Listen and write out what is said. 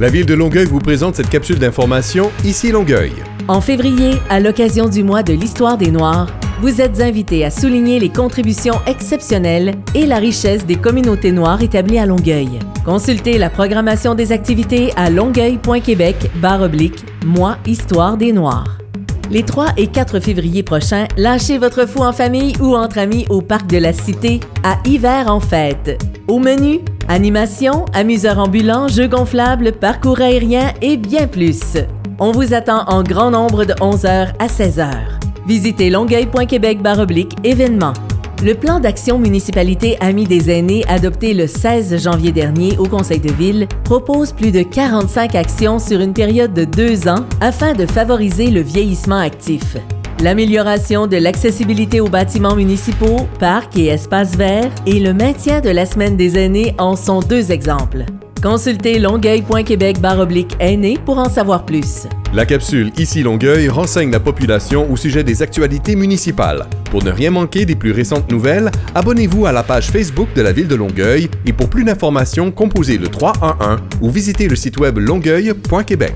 La ville de Longueuil vous présente cette capsule d'information Ici Longueuil. En février, à l'occasion du mois de l'histoire des Noirs, vous êtes invités à souligner les contributions exceptionnelles et la richesse des communautés noires établies à Longueuil. Consultez la programmation des activités à longueuil.québec Moi, Histoire des Noirs. Les 3 et 4 février prochains, lâchez votre fou en famille ou entre amis au Parc de la Cité à Hiver en fête. Au menu, animation, amuseurs ambulants, jeux gonflables, parcours aérien et bien plus. On vous attend en grand nombre de 11h à 16h. Visitez longueuil.québec événements. Le plan d'action municipalité Amis des aînés adopté le 16 janvier dernier au Conseil de ville propose plus de 45 actions sur une période de deux ans afin de favoriser le vieillissement actif. L'amélioration de l'accessibilité aux bâtiments municipaux, parcs et espaces verts et le maintien de la semaine des aînés en sont deux exemples. Consultez longueuil.québec aînés pour en savoir plus. La capsule Ici Longueuil renseigne la population au sujet des actualités municipales. Pour ne rien manquer des plus récentes nouvelles, abonnez-vous à la page Facebook de la ville de Longueuil et pour plus d'informations, composez le 311 ou visitez le site web longueuil.québec.